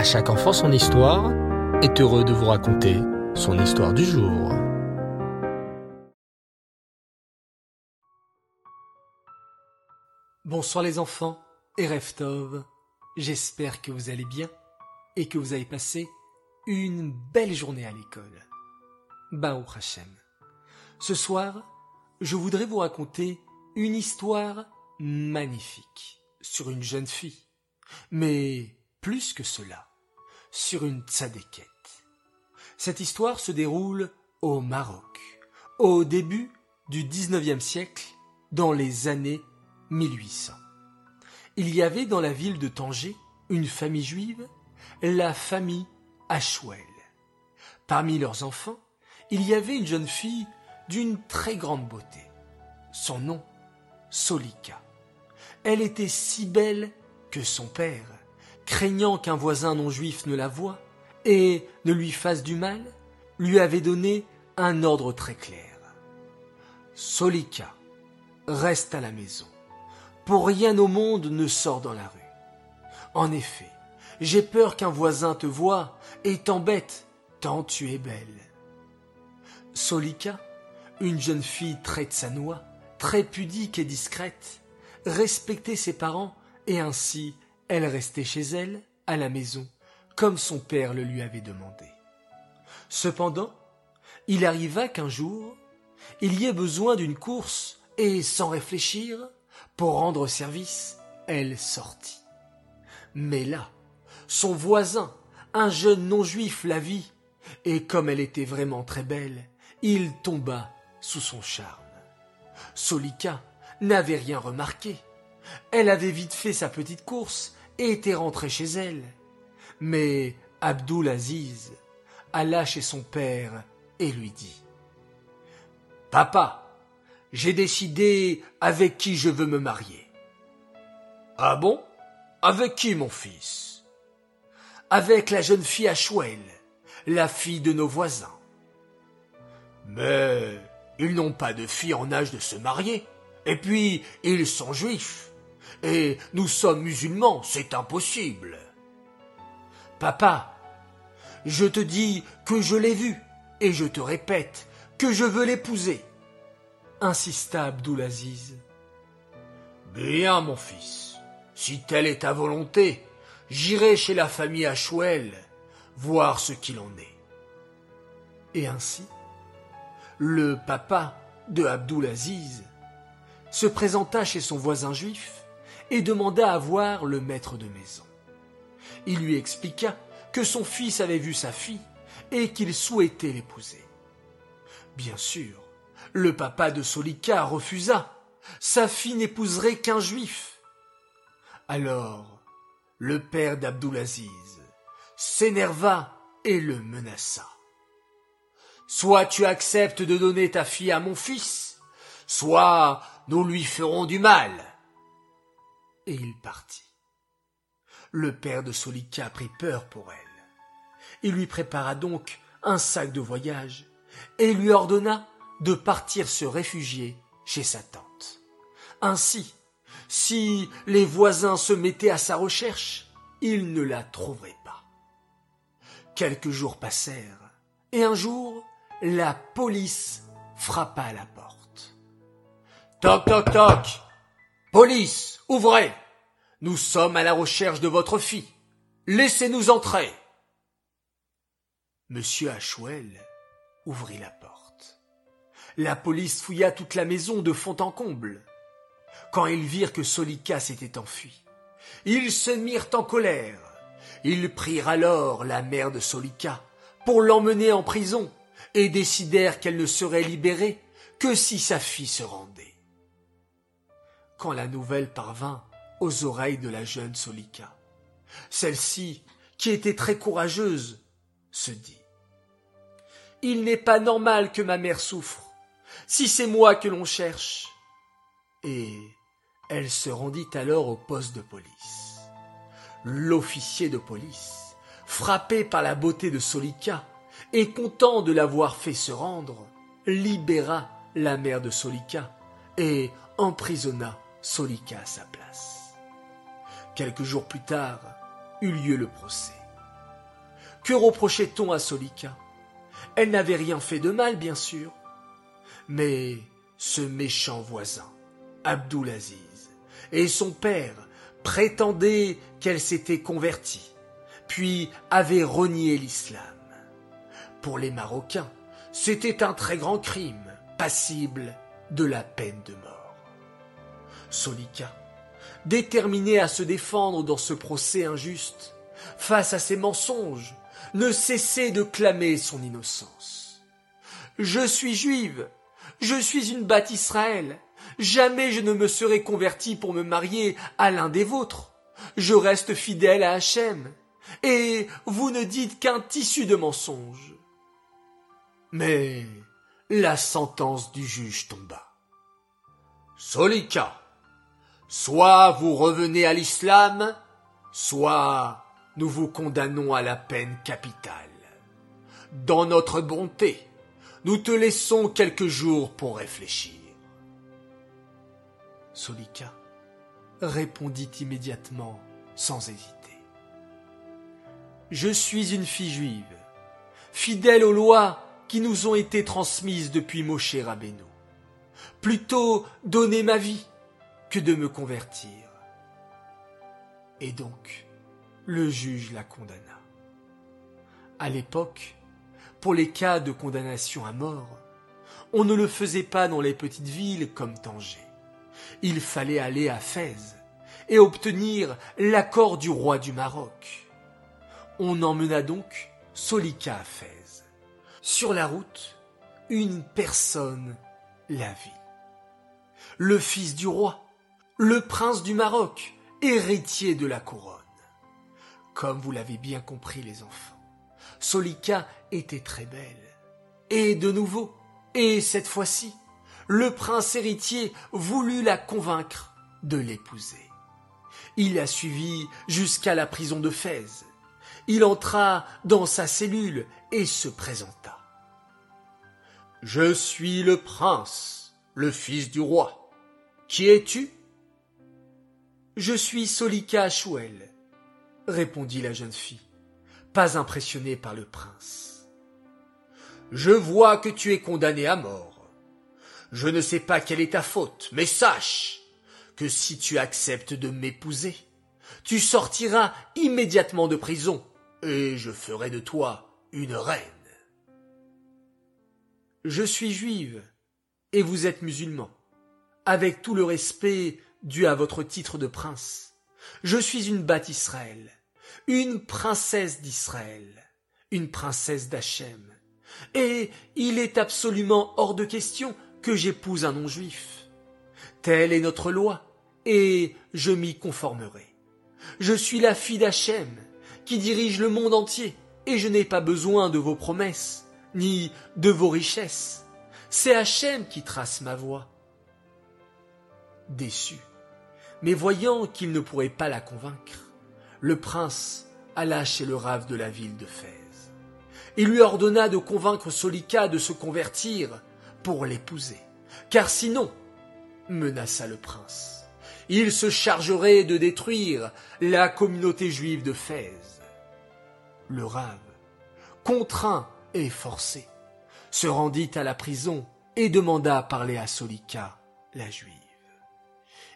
À chaque enfant son histoire est heureux de vous raconter son histoire du jour. Bonsoir les enfants et Reftov, j'espère que vous allez bien et que vous avez passé une belle journée à l'école. Baou Hashem. Ce soir, je voudrais vous raconter une histoire magnifique sur une jeune fille, mais plus que cela, sur une tzadékette. Cette histoire se déroule au Maroc, au début du XIXe siècle, dans les années 1800. Il y avait dans la ville de Tanger une famille juive, la famille Ashwell. Parmi leurs enfants, il y avait une jeune fille d'une très grande beauté. Son nom, Solika. Elle était si belle que son père, craignant qu'un voisin non juif ne la voie et ne lui fasse du mal, lui avait donné un ordre très clair. Solika, reste à la maison. Pour rien au monde ne sort dans la rue. En effet, j'ai peur qu'un voisin te voie et t'embête tant tu es belle. Solika, une jeune fille très tsanoua, très pudique et discrète, respectait ses parents et ainsi elle restait chez elle, à la maison, comme son père le lui avait demandé. Cependant, il arriva qu'un jour, il y ait besoin d'une course, et sans réfléchir, pour rendre service, elle sortit. Mais là, son voisin, un jeune non-juif, la vit, et comme elle était vraiment très belle, il tomba sous son charme. Solika n'avait rien remarqué. Elle avait vite fait sa petite course était rentrée chez elle. Mais Abdul Aziz alla chez son père et lui dit Papa, j'ai décidé avec qui je veux me marier. Ah bon? Avec qui, mon fils Avec la jeune fille Ashwell, la fille de nos voisins. Mais ils n'ont pas de fille en âge de se marier. Et puis, ils sont juifs. Et nous sommes musulmans, c'est impossible. Papa, je te dis que je l'ai vue, et je te répète que je veux l'épouser, insista Abdulaziz. Bien, mon fils, si telle est ta volonté, j'irai chez la famille Achouel voir ce qu'il en est. Et ainsi, le papa de Abdulaziz se présenta chez son voisin juif et demanda à voir le maître de maison. Il lui expliqua que son fils avait vu sa fille et qu'il souhaitait l'épouser. Bien sûr, le papa de Solika refusa. Sa fille n'épouserait qu'un juif. Alors, le père d'Abdulaziz s'énerva et le menaça. Soit tu acceptes de donner ta fille à mon fils, soit nous lui ferons du mal et il partit. Le père de Solika prit peur pour elle. Il lui prépara donc un sac de voyage et lui ordonna de partir se réfugier chez sa tante. Ainsi, si les voisins se mettaient à sa recherche, ils ne la trouveraient pas. Quelques jours passèrent, et un jour, la police frappa à la porte. Toc toc toc. Police, ouvrez. Nous sommes à la recherche de votre fille. Laissez-nous entrer. Monsieur Ashwell ouvrit la porte. La police fouilla toute la maison de fond en comble. Quand ils virent que Solika s'était enfui, ils se mirent en colère. Ils prirent alors la mère de Solika pour l'emmener en prison et décidèrent qu'elle ne serait libérée que si sa fille se rendait. Quand la nouvelle parvint aux oreilles de la jeune Solika. Celle-ci, qui était très courageuse, se dit Il n'est pas normal que ma mère souffre, si c'est moi que l'on cherche. Et elle se rendit alors au poste de police. L'officier de police, frappé par la beauté de Solika et content de l'avoir fait se rendre, libéra la mère de Solika et emprisonna Solika à sa place. Quelques jours plus tard eut lieu le procès. Que reprochait-on à Solika? Elle n'avait rien fait de mal, bien sûr. Mais ce méchant voisin, Abdulaziz, et son père prétendaient qu'elle s'était convertie, puis avait renié l'islam. Pour les Marocains, c'était un très grand crime, passible de la peine de mort. Solika, déterminé à se défendre dans ce procès injuste, face à ces mensonges, ne cessait de clamer son innocence. Je suis juive, je suis une batte Israël, jamais je ne me serai convertie pour me marier à l'un des vôtres. Je reste fidèle à Hachem, et vous ne dites qu'un tissu de mensonges. Mais la sentence du juge tomba. Solika, soit vous revenez à l'islam, soit nous vous condamnons à la peine capitale. Dans notre bonté, nous te laissons quelques jours pour réfléchir. Solika répondit immédiatement, sans hésiter. Je suis une fille juive, fidèle aux lois qui nous ont été transmises depuis Moshe Rabbeinu. Plutôt donner ma vie que de me convertir. Et donc, le juge la condamna. À l'époque, pour les cas de condamnation à mort, on ne le faisait pas dans les petites villes comme Tanger. Il fallait aller à Fès et obtenir l'accord du roi du Maroc. On emmena donc Solika à Fès. Sur la route, une personne la vit. Le fils du roi, le prince du Maroc, héritier de la couronne. Comme vous l'avez bien compris les enfants, Solika était très belle. Et de nouveau, et cette fois-ci, le prince héritier voulut la convaincre de l'épouser. Il la suivit jusqu'à la prison de Fès. Il entra dans sa cellule et se présenta. Je suis le prince, le fils du roi. Qui es-tu? Je suis Solika Chouel, répondit la jeune fille, pas impressionnée par le prince. Je vois que tu es condamné à mort. Je ne sais pas quelle est ta faute, mais sache que si tu acceptes de m'épouser, tu sortiras immédiatement de prison, et je ferai de toi une reine. Je suis juive, et vous êtes musulman, avec tout le respect dû à votre titre de prince. Je suis une batte Israël, une princesse d'Israël, une princesse d'Hachem, et il est absolument hors de question que j'épouse un non-juif. Telle est notre loi, et je m'y conformerai. Je suis la fille d'Hachem, qui dirige le monde entier, et je n'ai pas besoin de vos promesses ni de vos richesses. C'est Hachem qui trace ma voie. Déçu, mais voyant qu'il ne pourrait pas la convaincre, le prince alla chez le rave de la ville de Fès. Il lui ordonna de convaincre Solika de se convertir pour l'épouser, car sinon, menaça le prince, il se chargerait de détruire la communauté juive de Fès. Le rave, contraint et forcé, se rendit à la prison et demanda à parler à Solika, la juive.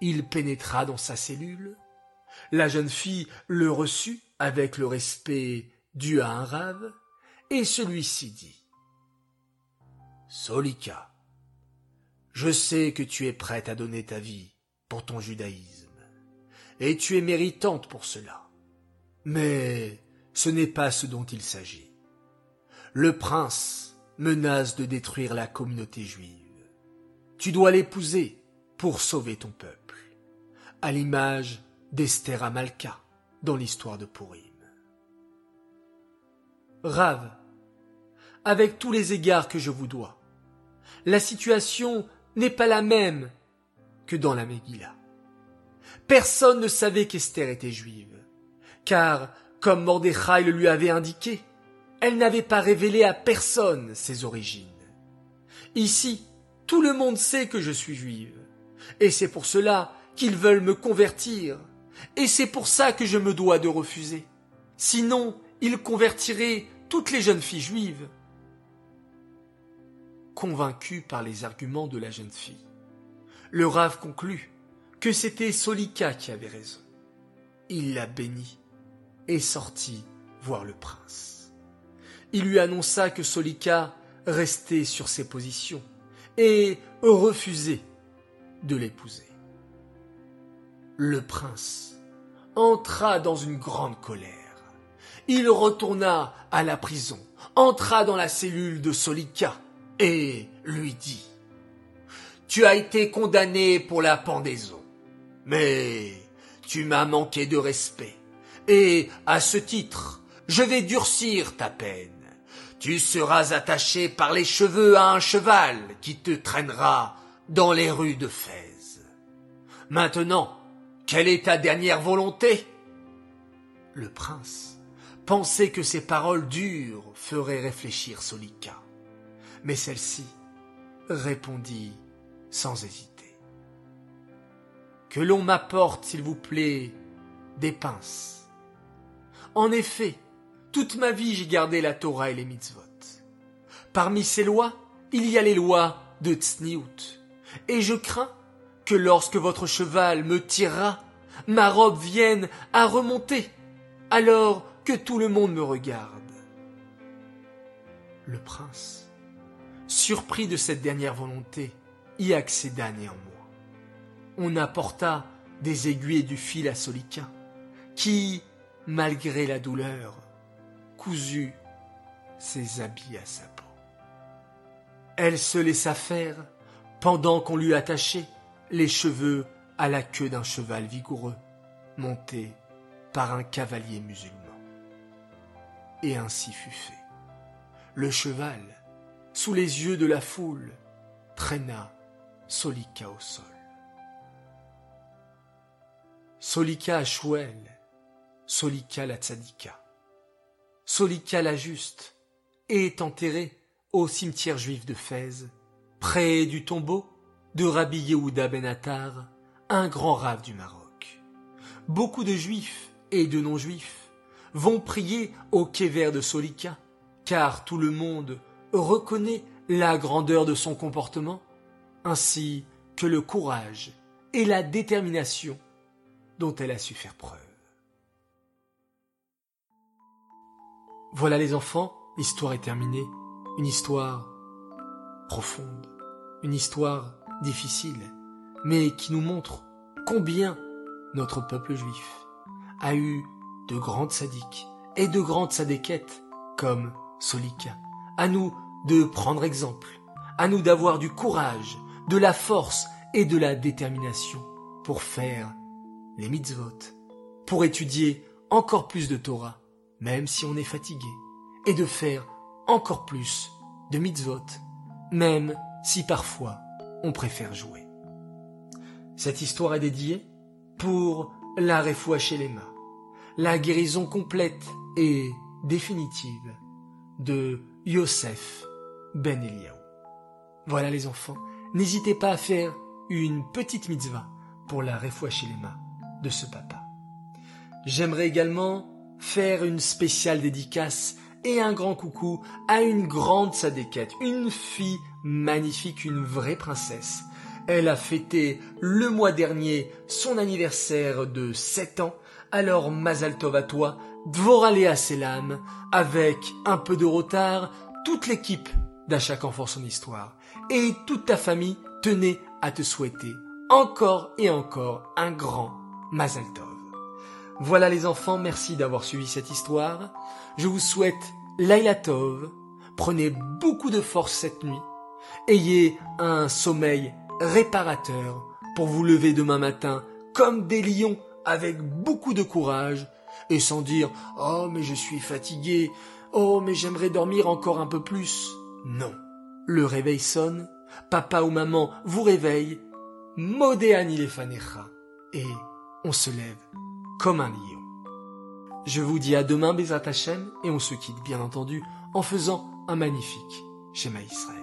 Il pénétra dans sa cellule. La jeune fille le reçut avec le respect dû à un rave, et celui-ci dit Solika, je sais que tu es prête à donner ta vie pour ton judaïsme, et tu es méritante pour cela. Mais ce n'est pas ce dont il s'agit le prince menace de détruire la communauté juive. Tu dois l'épouser pour sauver ton peuple, à l'image d'Esther Amalka dans l'histoire de Purim. Rave, avec tous les égards que je vous dois, la situation n'est pas la même que dans la Megillah. Personne ne savait qu'Esther était juive, car, comme Mordechai le lui avait indiqué, elle n'avait pas révélé à personne ses origines. Ici, tout le monde sait que je suis juive, et c'est pour cela qu'ils veulent me convertir, et c'est pour ça que je me dois de refuser, Sinon, il convertirait toutes les jeunes filles juives. Convaincu par les arguments de la jeune fille, le Rav conclut que c'était Solika qui avait raison. Il la bénit et sortit voir le prince. Il lui annonça que Solika restait sur ses positions et refusait de l'épouser. Le prince entra dans une grande colère. Il retourna à la prison, entra dans la cellule de Solika et lui dit Tu as été condamné pour la pendaison, mais tu m'as manqué de respect, et à ce titre, je vais durcir ta peine. Tu seras attaché par les cheveux à un cheval qui te traînera dans les rues de Fès. Maintenant, quelle est ta dernière volonté? Le prince pensait que ces paroles dures feraient réfléchir Solika. Mais celle-ci répondit sans hésiter. Que l'on m'apporte, s'il vous plaît, des pinces. En effet, toute ma vie j'ai gardé la Torah et les mitzvot. Parmi ces lois, il y a les lois de Tzniut. Et je crains que lorsque votre cheval me tirera, ma robe vienne à remonter, alors que tout le monde me regarde. Le prince, surpris de cette dernière volonté, y accéda néanmoins. On apporta des aiguilles et du fil à Solika, qui, malgré la douleur, cousu ses habits à sa peau. Elle se laissa faire pendant qu'on lui attachait les cheveux à la queue d'un cheval vigoureux, monté par un cavalier musulman. Et ainsi fut fait. Le cheval, sous les yeux de la foule, traîna Solika au sol. Solika Ashwell, Solika la tzadika, Solika la juste, est enterré au cimetière juif de Fès près du tombeau de Rabbi Yehuda Ben Attar, un grand rave du Maroc. Beaucoup de juifs et de non-juifs vont prier au kéver de Solika, car tout le monde reconnaît la grandeur de son comportement, ainsi que le courage et la détermination dont elle a su faire preuve. Voilà les enfants, l'histoire est terminée, une histoire profonde, une histoire difficile, mais qui nous montre combien notre peuple juif a eu de grandes sadiques et de grandes sadéquettes comme Solika. À nous de prendre exemple, à nous d'avoir du courage, de la force et de la détermination pour faire les mitzvot, pour étudier encore plus de Torah, même si on est fatigué, et de faire encore plus de mitzvot, même si parfois on préfère jouer. Cette histoire est dédiée pour la chez les mains, la guérison complète et définitive de Yosef Ben Eliaou. Voilà les enfants, n'hésitez pas à faire une petite mitzvah pour la chez les mains de ce papa. J'aimerais également faire une spéciale dédicace et un grand coucou à une grande sadéquette, une fille magnifique, une vraie princesse. Elle a fêté le mois dernier son anniversaire de 7 ans, alors Mazal Tov à toi, Dvoralea Selam, avec un peu de retard, toute l'équipe d'À chaque enfant son histoire, et toute ta famille tenait à te souhaiter encore et encore un grand Mazal Tov. Voilà les enfants, merci d'avoir suivi cette histoire. Je vous souhaite Laila Tov, prenez beaucoup de force cette nuit, ayez un sommeil réparateur pour vous lever demain matin comme des lions avec beaucoup de courage et sans dire Oh mais je suis fatigué, oh mais j'aimerais dormir encore un peu plus. Non. Le réveil sonne, papa ou maman vous réveille, Modéani les et on se lève comme un lion. Je vous dis à demain, Bézat Hachem, et on se quitte bien entendu en faisant un magnifique schéma Israël.